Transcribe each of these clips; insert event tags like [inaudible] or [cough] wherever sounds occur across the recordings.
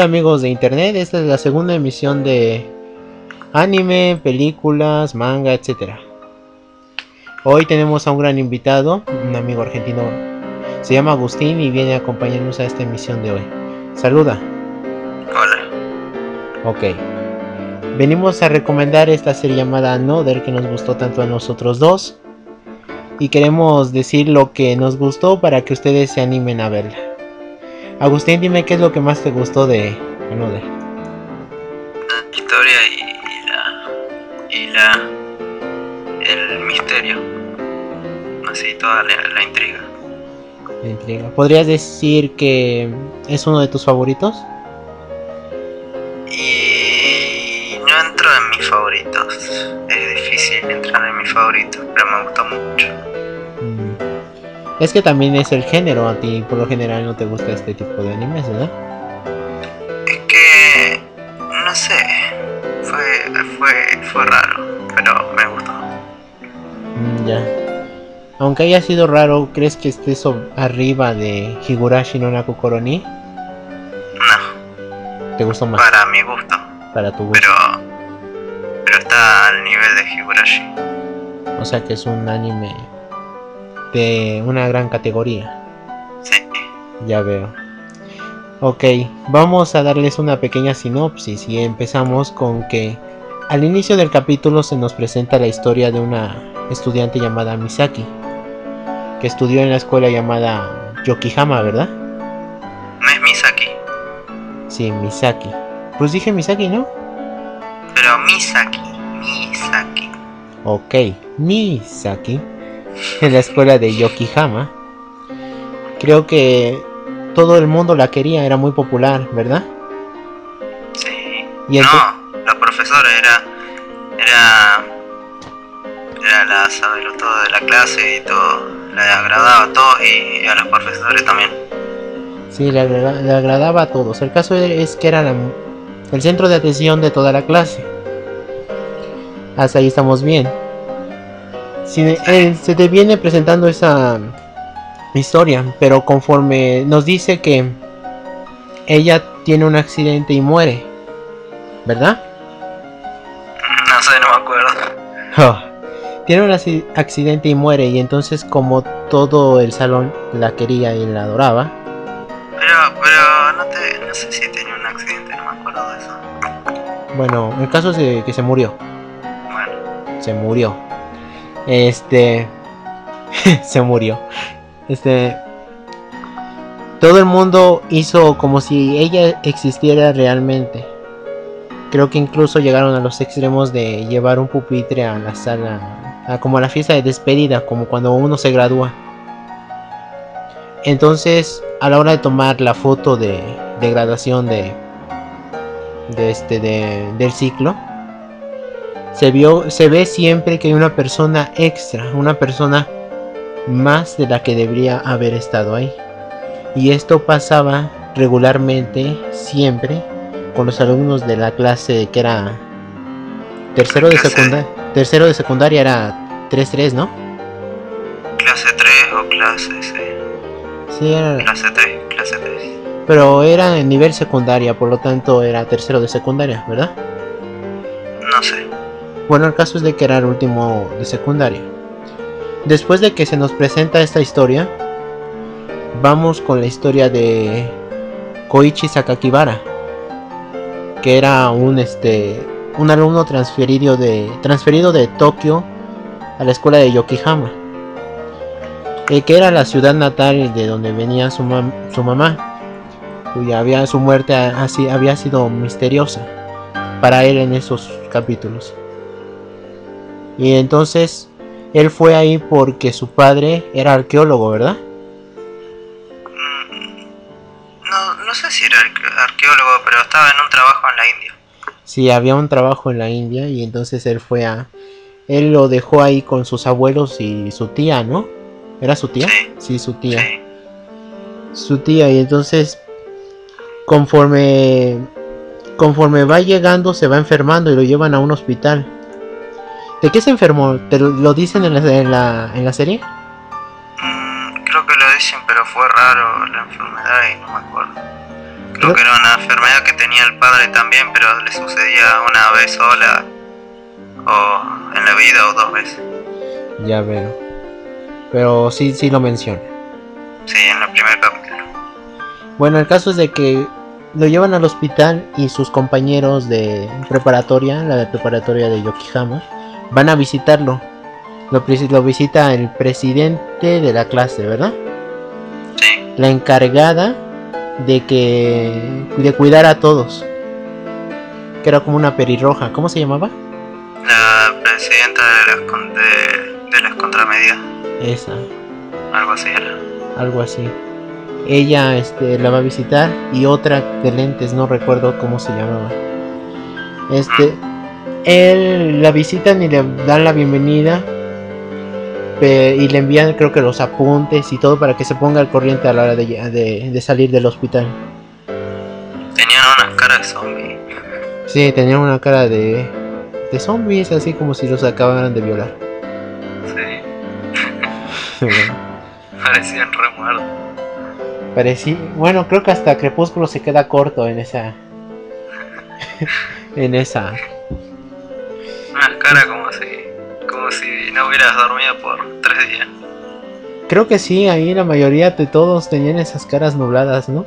Hola amigos de internet, esta es la segunda emisión de anime, películas, manga, etc. Hoy tenemos a un gran invitado, un amigo argentino, se llama Agustín y viene a acompañarnos a esta emisión de hoy. Saluda. Hola. Ok. Venimos a recomendar esta serie llamada Another que nos gustó tanto a nosotros dos. Y queremos decir lo que nos gustó para que ustedes se animen a verla. Agustín, dime qué es lo que más te gustó de Another. La historia y, la. y la. el misterio. Así, toda la, intriga. La intriga. ¿Podrías decir que es uno de tus favoritos? Y no entro en mis favoritos. Es difícil entrar en mis favoritos, pero me gusta mucho. Es que también es el género, a ti por lo general no te gusta este tipo de animes, ¿verdad? Es que, no sé, fue, fue, fue raro, pero me gustó. Mm, ya. Aunque haya sido raro, ¿crees que esté arriba de Higurashi no Naku Koroni? No. ¿Te gustó más? Para mi gusto. Para tu gusto. Pero, pero está al nivel de Higurashi. O sea que es un anime de una gran categoría. Sí. Ya veo. Ok, vamos a darles una pequeña sinopsis y empezamos con que al inicio del capítulo se nos presenta la historia de una estudiante llamada Misaki, que estudió en la escuela llamada Yokihama, ¿verdad? No es Misaki. Sí, Misaki. Pues dije Misaki, ¿no? Pero Misaki, Misaki. Ok, Misaki [laughs] en la escuela de Yokihama. Creo que todo el mundo la quería, era muy popular, ¿verdad? Sí. ¿Y no, la profesora era. Era. Era la todo de la clase y todo. Le agradaba a todos y a los profesores también. Sí, le, agradaba a todos. El caso es que era el centro de atención de toda la clase. Hasta ahí estamos bien. Eh, se te viene presentando esa historia, pero conforme nos dice que ella tiene un accidente y muere, ¿verdad? No sé, no me acuerdo. Oh, tiene un accidente y muere y entonces como todo el salón la quería y la adoraba. Pero, pero no, te, no sé si tenía un accidente, no me acuerdo de eso. Bueno, el caso es que se murió. Bueno. Se murió. Este. [laughs] se murió. Este. Todo el mundo hizo como si ella existiera realmente. Creo que incluso llegaron a los extremos de llevar un pupitre a la sala, a como a la fiesta de despedida, como cuando uno se gradúa. Entonces, a la hora de tomar la foto de, de graduación de, de este de, del ciclo, se, vio, se ve siempre que hay una persona extra, una persona más de la que debería haber estado ahí. Y esto pasaba regularmente, siempre, con los alumnos de la clase que era tercero de secundaria. Tercero de secundaria era 3-3, ¿no? Clase 3 o clase C. Sí, era... Clase 3, clase 3. Pero era en nivel secundaria, por lo tanto era tercero de secundaria, ¿verdad? No sé. Bueno, el caso es de que era el último de secundaria. Después de que se nos presenta esta historia, vamos con la historia de Koichi Sakakibara, que era un este un alumno transferido de transferido de Tokio a la escuela de Yokihama, eh, que era la ciudad natal de donde venía su, su mamá, cuya había su muerte así había sido misteriosa para él en esos capítulos. Y entonces él fue ahí porque su padre era arqueólogo, ¿verdad? Mm, no, no sé si era arqueólogo, pero estaba en un trabajo en la India. Sí, había un trabajo en la India y entonces él fue a... Él lo dejó ahí con sus abuelos y su tía, ¿no? ¿Era su tía? Sí, su tía. Su tía y entonces conforme conforme va llegando se va enfermando y lo llevan a un hospital. ¿De qué se enfermó? ¿Te lo dicen en la, en la, en la serie? Mm, creo que lo dicen, pero fue raro la enfermedad y no me acuerdo. Creo, que era una enfermedad que tenía el padre también, pero le sucedía una vez sola o en la vida o dos veces. Ya veo. Pero sí, sí lo menciona. Sí, en el primer capítulo. Bueno, el caso es de que lo llevan al hospital y sus compañeros de preparatoria, la de preparatoria de Yokihama, van a visitarlo. Lo, lo visita el presidente de la clase, ¿verdad? Sí. La encargada de que de cuidar a todos. Que era como una perirroja. ¿Cómo se llamaba? La presidenta de las, de las contramedias. Esa. Algo así era. Algo así ella este, la va a visitar y otra de lentes, no recuerdo cómo se llamaba. Este, él la visitan y le dan la bienvenida y le envían creo que los apuntes y todo para que se ponga al corriente a la hora de, salir del hospital. Tenían una cara de zombie. Sí, tenían una cara de, de zombies, así como si los acabaran de violar. Sí. [laughs] Parecían re muertos. Parecí, bueno, creo que hasta Crepúsculo se queda corto en esa. [laughs] en esa. Una cara como si, como si no hubieras dormido por tres días. Creo que sí, ahí la mayoría de todos tenían esas caras nubladas, ¿no?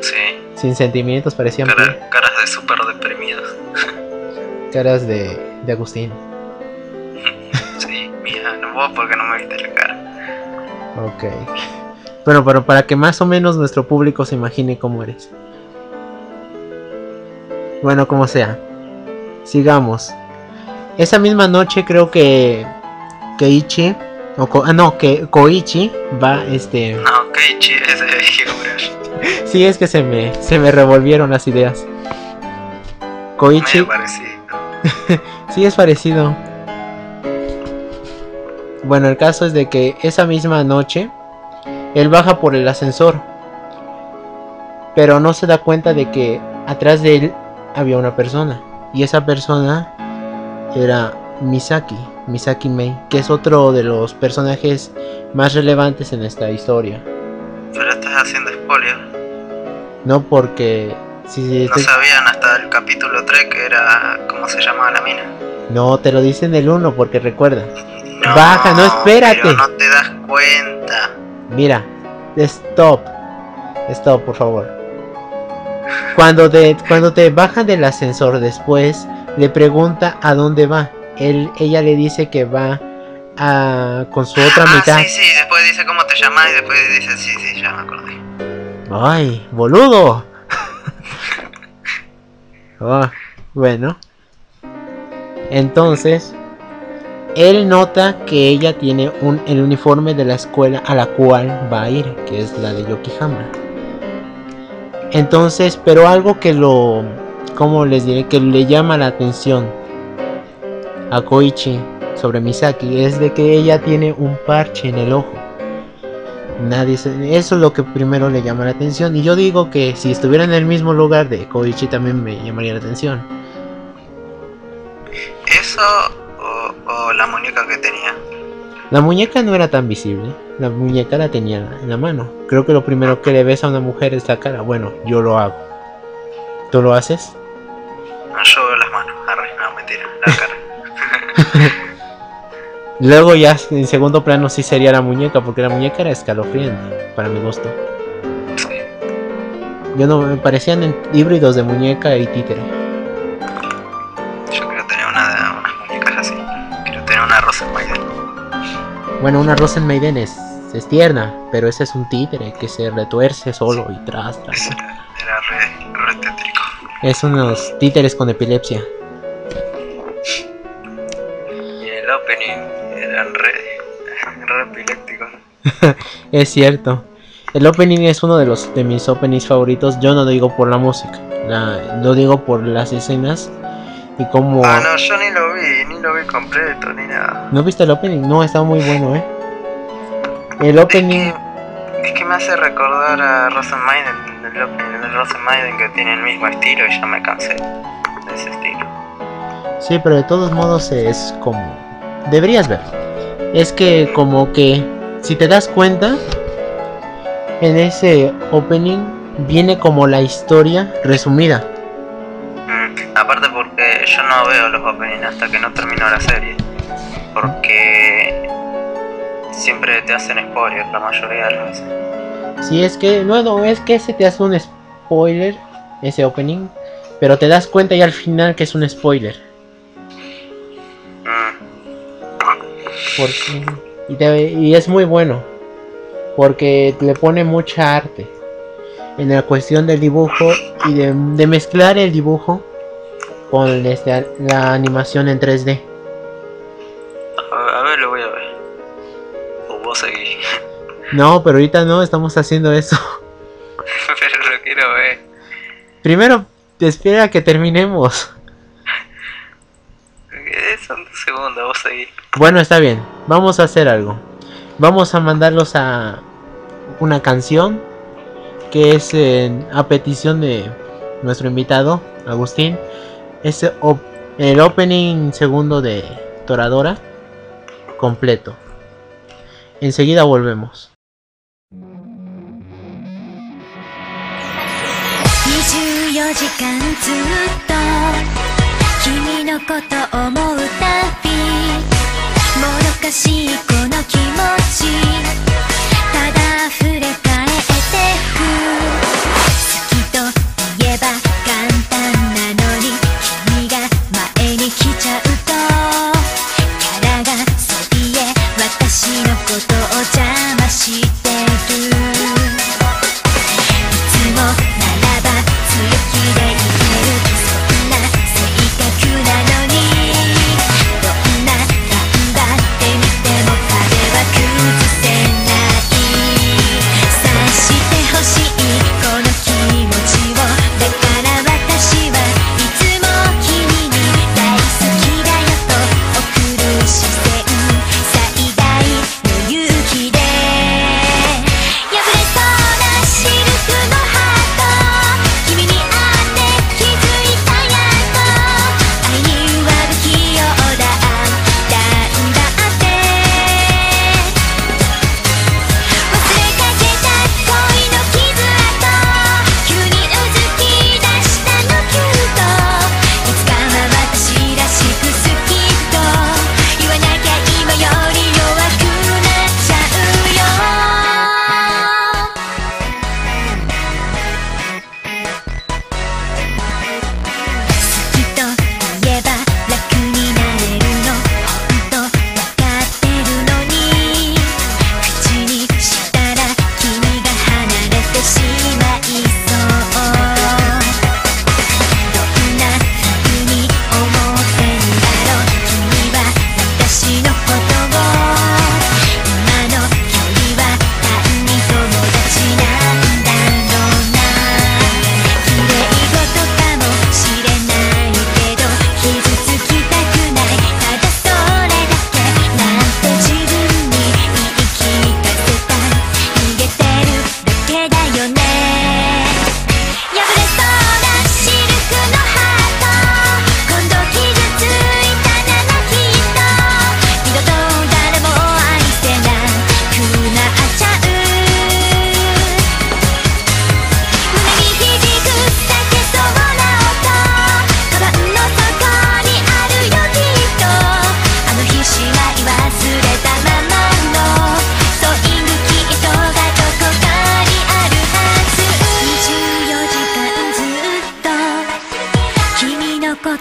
Sí. Sin sentimientos, parecían. caras de súper deprimidos. caras de, de Agustín. [laughs] sí, mía, no puedo porque no me viste la cara. Ok. Bueno, pero para que más o menos nuestro público se imagine cómo eres. Bueno, como sea. Sigamos. Esa misma noche creo que Keiichi o ah, no, que Koichi va este No, Keiichi es [laughs] de Sí, es que se me se me revolvieron las ideas. Koichi [laughs] sí, es parecido. Bueno, el caso es de que esa misma noche él baja por el ascensor, pero no se da cuenta de que atrás de él había una persona. Y esa persona era Misaki, Misaki Mei, que es otro de los personajes más relevantes en esta historia. Pero estás haciendo spoiler. No porque... Si, no sabían hasta el capítulo 3 que era... ¿Cómo se llamaba la mina? No, te lo dicen el 1 porque recuerda. Baja, no espérate. Pero no te das cuenta. Mira, stop. Stop, por favor. Cuando te, cuando te bajan del ascensor después, le pregunta a dónde va. Él, ella le dice que va a, con su otra ah, mitad. Sí, sí, después dice cómo te llamas y después dice sí, sí, ya me acordé. Ay, boludo. oh, bueno. Entonces, él nota que ella tiene un, el uniforme de la escuela a la cual va a ir, que es la de Yokihama. Entonces, pero algo que lo, ¿cómo les diré? Que le llama la atención a Koichi sobre Misaki es de que ella tiene un parche en el ojo. Nadie eso es lo que primero le llama la atención. Y yo digo que si estuviera en el mismo lugar de Koichi también me llamaría la atención. Eso o, la muñeca que tenía? La muñeca no era tan visible. La muñeca la tenía en la mano. Creo que lo primero que le ves a una mujer es la cara. Bueno, yo lo hago. ¿Tú lo haces? No, yo las manos. Arre, no, mentira. La cara. [laughs] Luego ya en segundo plano sí sería la muñeca, porque la muñeca era escalofriante, para mi gusto. Sí. Yo no me parecían híbridos de muñeca y títere. Bueno, una Rosenmaiden es, es tierna, pero ese es un títere que se retuerce solo y tras, tras. Era re, re tétrico. Es unos títeres con epilepsia. Y el opening eran re, re epilépticos. [laughs] es cierto. El opening es uno de los de mis openings favoritos. Yo no lo digo por la música, lo digo por las escenas Y como... Ah, no, yo ni lo vi, ni lo vi completo, ni nada. ¿No viste el opening? No, está muy bueno, ¿eh? El opening... Es que, me hace recordar a Maiden, el Maiden que tiene el mismo estilo y ya me cansé de ese estilo. Sí, pero de todos modos es como... Deberías ver. Es que como que, si te das cuenta, en ese opening viene como la historia resumida. Mm, aparte porque yo no veo los openings hasta que no termino la serie. Porque siempre te hacen spoiler la mayoría de las veces. Si es que, no, no, es que se te hace un spoiler, ese opening, pero te das cuenta ya al final que es un spoiler. Mm. Porque, y es muy bueno porque le pone mucha arte en la cuestión del dibujo y de, mezclar el dibujo con este, la animación en 3D. No, pero ahorita no estamos haciendo eso. pero [laughs] lo quiero ver. Primero, espera a que terminemos. Son dos segundos, vos seguís. Bueno, está bien. Vamos a hacer algo. Vamos a mandarlos a, una canción que es a petición de nuestro invitado, Agustín. Es el opening segundo de Toradora completo. Enseguida volvemos. 時間ずっと君のこと思うたびもどかしいこの気持ち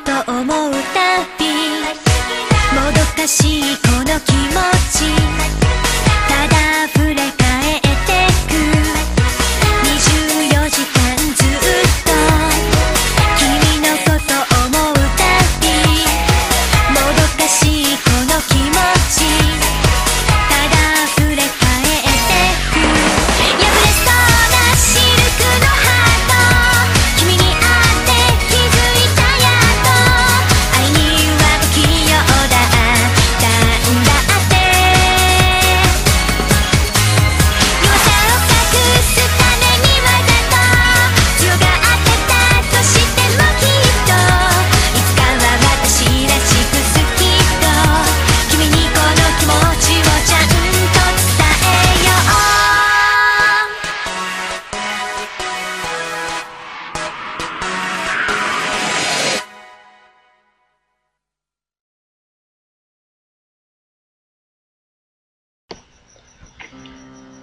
to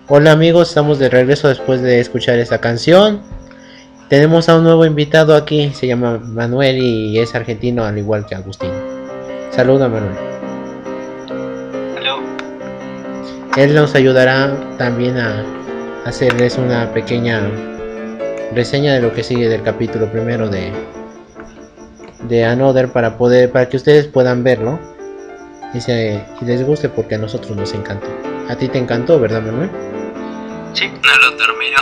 Hola amigos, estamos de regreso después de escuchar esta canción. Tenemos a un nuevo invitado aquí, se llama Manuel y es argentino al igual que Agustín. Saluda Manuel. Hello. Él nos ayudará también a hacerles una pequeña reseña de lo que sigue del capítulo primero de de Another para poder para que ustedes puedan verlo y, se, y les guste porque a nosotros nos encantó. A ti te encantó, ¿verdad, Manuel? Sí, no lo termino.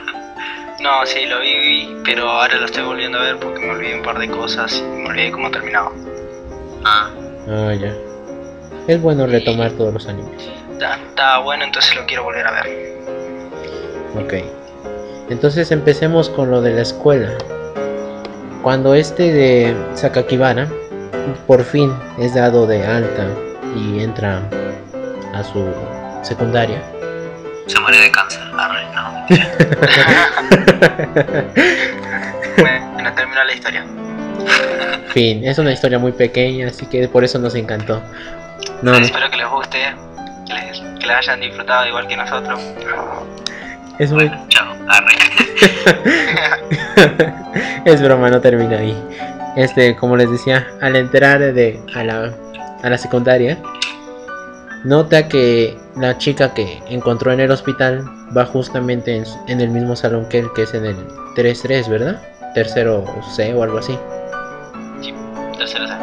[laughs] no, sí, lo vi, pero ahora lo estoy volviendo a ver porque me olvidé un par de cosas y me olvidé cómo terminaba. Ah. Ah, ya. Es bueno retomar todos los animes. Está, bueno, entonces lo quiero volver a ver. Ok. Entonces empecemos con lo de la escuela. Cuando este de Sakakibara por fin es dado de alta y entra a su secundaria. Se muere de cáncer, Arre, no. [laughs] bueno, termina la historia. Fin, es una historia muy pequeña, así que por eso nos encantó. No, Espero que les guste, que, les, que la hayan disfrutado igual que nosotros. Es muy. chao, arre. [laughs] es broma, no termina ahí. Este, como les decía, al entrar de, a, la, a la secundaria, nota que la chica que encontró en el hospital va justamente en, el mismo salón que él, que es en el 3-3, ¿verdad? Tercero C o algo así. Sí, tercero C.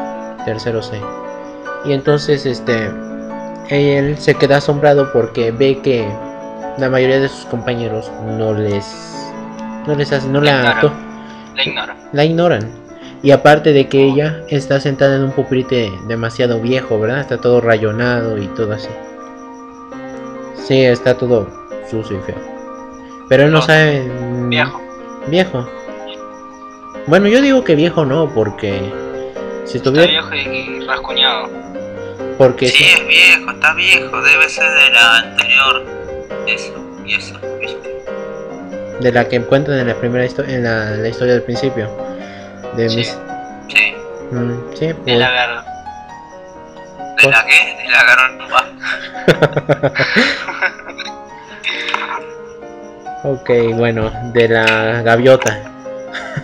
Tercero C. Y entonces, este, él se queda asombrado porque ve que la mayoría de sus compañeros no les, no les hacen, no la, la ignoran. La ignoran. Y aparte de que ella está sentada en un pupitre demasiado viejo, ¿verdad? Está todo rayonado y todo así. Sí, está todo sucio y feo. Pero él no, sabe... Viejo. Viejo. Bueno, yo digo que viejo no, porque... Si estuviera... Está viejo y rascuñado. Porque... Sí, es viejo, está viejo. Debe ser de la anterior. Eso, y eso, De la que encuentran en la primera historia, en la historia del principio de sí. mis... Sí. Mm, sí, pues... De la gar... ¿De la qué? De la garra. [laughs] ok, bueno, de la gaviota.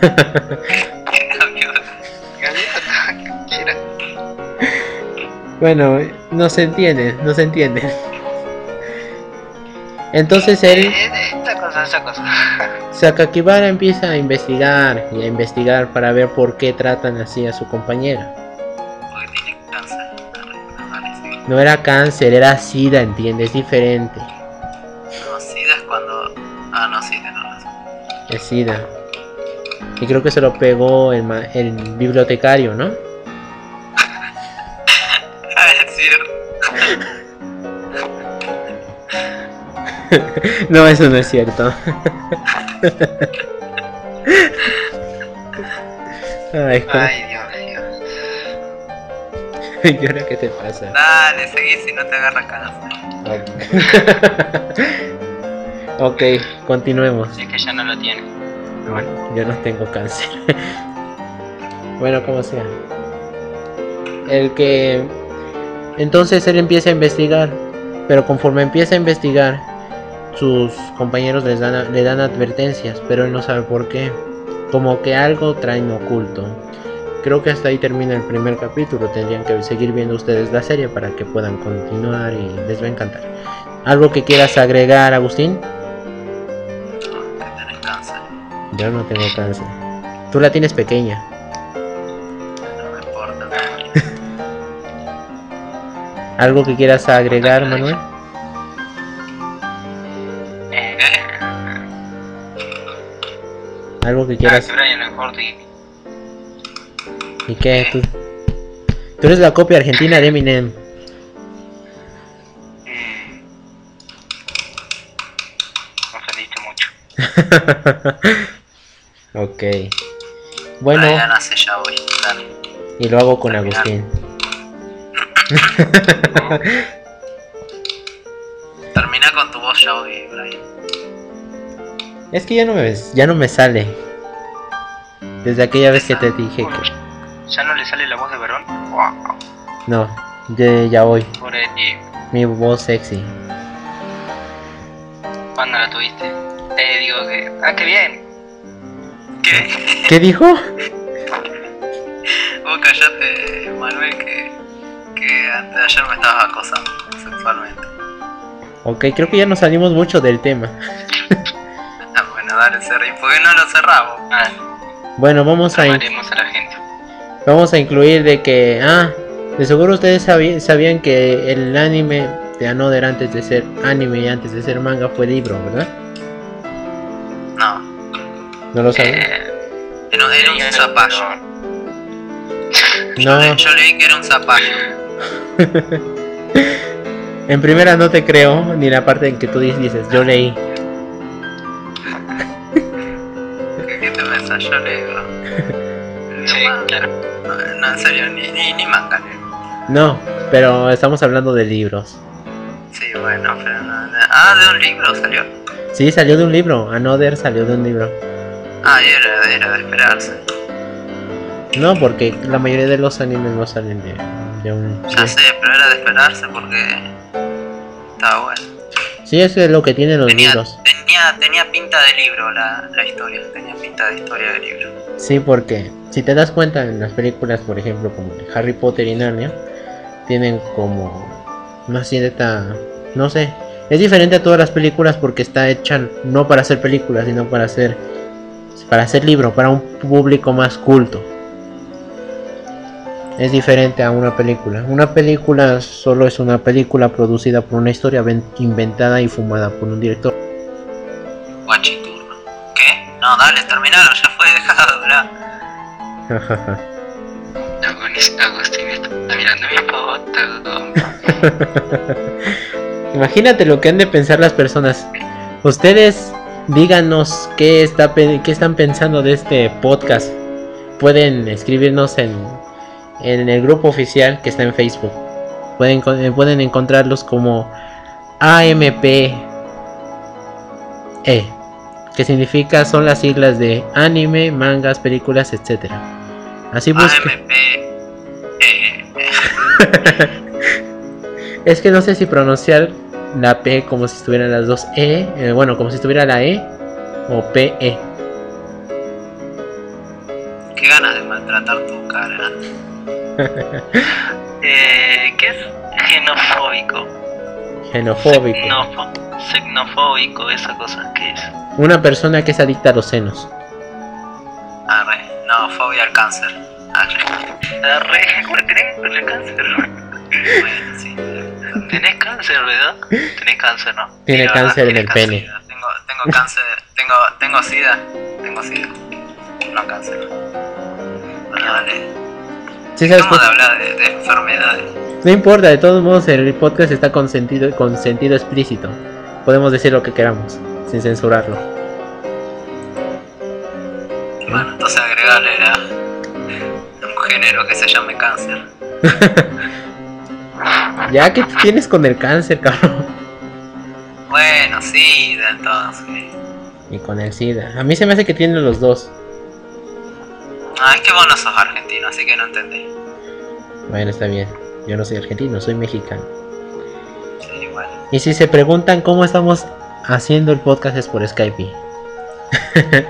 [laughs] bueno, no se entiende, no se entiende. Entonces él... Esta cosa, esa cosa. [laughs] Sakakibara empieza a investigar y a investigar para ver por qué tratan así a su compañera. Porque tiene cáncer. No era cáncer, era SIDA, ¿entiendes? Es diferente. No, SIDA es cuando... Ah, no, SIDA no, no. Es SIDA. Y creo que se lo pegó el, el bibliotecario, ¿no? [laughs] no, eso no es cierto. Ay, Dios, Dios. [laughs] ¿Y ahora qué te pasa? Dale, seguí si no te agarra cáncer. [laughs] ok, continuemos. Es que ya no lo tiene. Bueno, yo no tengo cáncer. bueno, como sea. El que... Entonces él empieza a investigar, pero conforme empieza a investigar, sus compañeros les dan, le dan advertencias, pero él no sabe por qué. Como que algo traen oculto. Creo que hasta ahí termina el primer capítulo. Tendrían que seguir viendo ustedes la serie para que puedan continuar y les va a encantar. ¿Algo que quieras agregar, Agustín? No, cáncer. Yo no tengo cáncer. Tú la tienes pequeña. No me importa. [laughs] ¿Algo que quieras agregar, Manuel? Algo que quieras. Ah, ¿Y qué? ¿Tú, tú eres la copia argentina de Eminem. Mm. mucho. [laughs] ok. Bueno. ya nace, ya voy. Y lo hago con Agustín. [laughs] Termina con tu voz, ya voy, Brian. Es que ya no me ya no me sale. Desde aquella vez que te dije que. ¿Ya no le sale la voz de varón? No, ya, ya voy. Por ti. Mi voz sexy. ¿Cuándo la tuviste? Eh, digo que. Ah, qué bien. ¿Qué? ¿Qué dijo? [laughs] Vos callate, Manuel, que, que antes de ayer me estabas acosando sexualmente. Ok, creo que ya nos salimos mucho del tema. [laughs] Ah, bueno, dale, cerré. ¿Por qué no lo cerramos? Ah, Bueno, vamos a, a la gente. vamos a incluir de que... Ah, de seguro ustedes sabían que el anime de Another antes de ser anime y antes de ser manga fue libro, ¿verdad? No, ¿No lo sabían? Eh, era, era un zapallo. [laughs] No, Yo leí que era un zapallo. [laughs] en primera no te creo, ni la parte en que tú dices, yo leí. ¿Qué, qué te pensás? Yo leo. leo [laughs] Sí, claro. No, no, en serio, ni, ni, ni manga leo. No, pero estamos hablando de libros. Sí, bueno, pero no, no. Ah, de un libro salió. Sí, salió de un libro. Another salió de un libro. Ah, era, era de esperarse. No, porque la mayoría de los animes no salen de, de un... Ya sé, pero era de esperarse porque estaba bueno. Sí, eso es lo que tienen los Tenía, libros. tenía, tenía pinta de libro la, la historia, tenía pinta de historia de libro. Sí, porque si te das cuenta en las películas, por ejemplo, como Harry Potter y Narnia, tienen como una cierta, no sé, es diferente a todas las películas porque está hecha no para hacer películas, sino para hacer para hacer libro, para un público más culto. Es diferente a una película. Una película solo es una película producida por una historia ven- inventada y fumada por un director. No, dale, terminaron, ya fue, dejá de hablar. [laughs] Agustín está mirando mi foto. [laughs] Imagínate lo que han de pensar las personas. Ustedes díganos qué, está, pe- qué están pensando de este podcast. Pueden escribirnos en, en el grupo oficial que está en Facebook. Pueden, eh, pueden encontrarlos como AMP E, que significa son las siglas de anime, mangas, películas, etcétera. Así. Eh, [laughs] [laughs] Es que no sé si pronunciar la P como si estuvieran las dos E, eh, bueno, como si estuviera la E o PE. qué ganas de maltratar tu cara. [laughs] Eh, ¿Qué es? Xenofóbico. Xenofo- Xenofóbico, esa cosa que es. Una persona que es adicta a los senos. Arre, no, fobia al cáncer. Arre. Arre, ¿cómo tenés cáncer? [laughs] Bueno, sí. Tenés cáncer, ¿verdad? Tenés cáncer, ¿no? Tiene Sí, cáncer en el cáncer. pene. Tengo, tengo cáncer, tengo, tengo sida, tengo sida. No cáncer. Bueno, dale. Sí, ¿sabes hablar de, de enfermedades. No importa, de todos modos el podcast está con sentido, con sentido explícito. Podemos decir lo que queramos, sin censurarlo. Bueno, entonces agregarle a un género que se llame cáncer. [laughs] Ya que tienes con el cáncer, cabrón. Bueno, todo, sí. Y con el SIDA. A mí se me hace que tienen los dos. Ah, es que vos no sos argentino, así que no entendí. Bueno, está bien. Yo no soy argentino, soy mexicano. Sí, bueno. Y si se preguntan cómo estamos haciendo el podcast es por Skype. [laughs]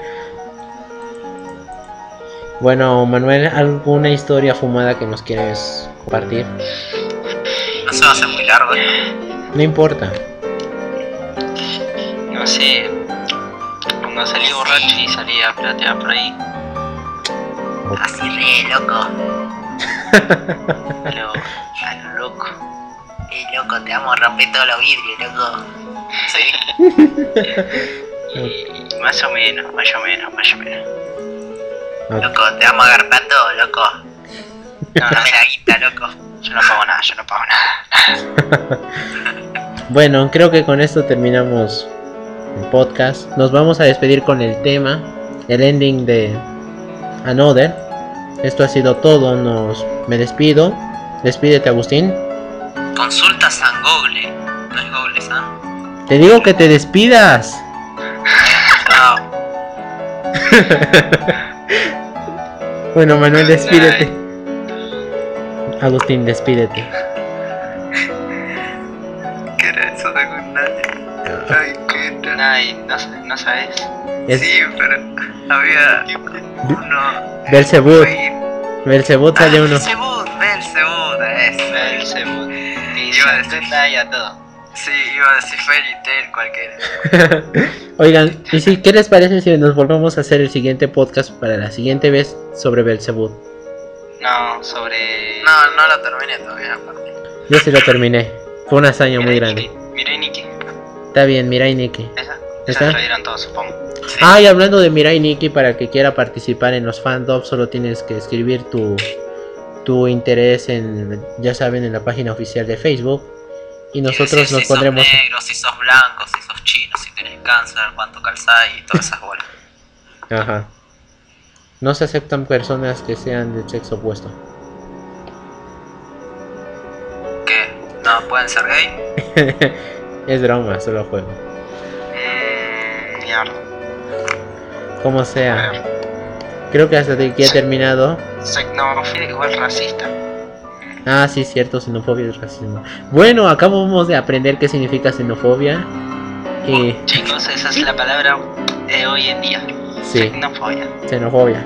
bueno, Manuel, ¿alguna historia fumada que nos quieres compartir? No se va a hacer muy largo, ¿eh? No importa. No sé. Cuando salí borracho y salí a platear por ahí. Así re, loco. [laughs] Pero a lo loco. Eh, loco, te vamos a romper todos los vidrios, loco. Sí, Y más o menos, más o menos, más o menos. loco, te vamos a agarrar todo, loco. No, [laughs] no, Dame la guita, loco. yo no pago nada, yo no pago nada. [laughs] Bueno, creo que con esto terminamos el podcast. Nos vamos a despedir con el tema, el ending de Another. Esto ha sido todo. Nos me despido. Despídete, Agustín. Consulta San Google. No es Google San. Te digo que te despidas. Chao. [laughs] Bueno, Manuel, despídete. Agustín, despídete. [laughs] ¿Qué era eso de Good Night? Ay, qué Nada, ¿No, no sabes? Es Sí, pero había uno. Belzebud. Belzebud Ah, sale uno. Belzebud, Belzebud. Belzebub. Iba a decir- Santa y a todo. Sí, iba a decir Fairy Tail cualquiera. [laughs] Oigan, y si, ¿qué les parece si nos volvemos a hacer el siguiente podcast para la siguiente vez sobre Belzebud? No, sobre. No, no lo terminé todavía, aparte. Yo sí lo terminé. Fue una hazaña muy grande. Nikki. Mirai Nikki. Está bien, Mirai Nikki. Esa. ¿Está? Esa la vieron todos, supongo. Sí. Ah, y hablando de Mirai Nikki, para el que quiera participar en los fandom, solo tienes que escribir tu, tu interés en, ya saben, en la página oficial de Facebook. Y nosotros Sí, sí, nos si sos pondremos. negro, si sos blanco, si sos chino, si tenés cáncer, cuánto calzáis y todas esas bolas. Ajá. No se aceptan personas que sean del sexo opuesto. ¿Qué? ¿No pueden ser gay? [laughs] es broma, solo juego. Mmm. Mierda. Como sea. Creo que hasta aquí he terminado. Xenofóbico igual racista. Ah, sí, cierto, xenofobia es racismo. Bueno, acabamos de aprender qué significa xenofobia. Y Chicos, esa es la palabra de hoy en día. sí, Xenofobia. xenofobia.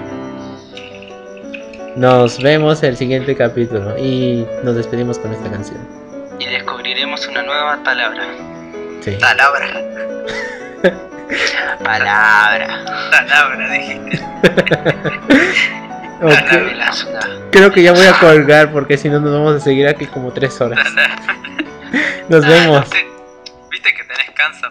Nos vemos el siguiente capítulo y nos despedimos con esta canción. Y descubriremos una nueva palabra. Sí. Palabra. [laughs] Palabra. Palabra, dijiste. [laughs] Ok, Palabra, es una- Creo que ya voy a colgar porque si no nos vamos a seguir aquí como tres horas. [laughs] Nos Ah, vemos. Viste que tenés cáncer,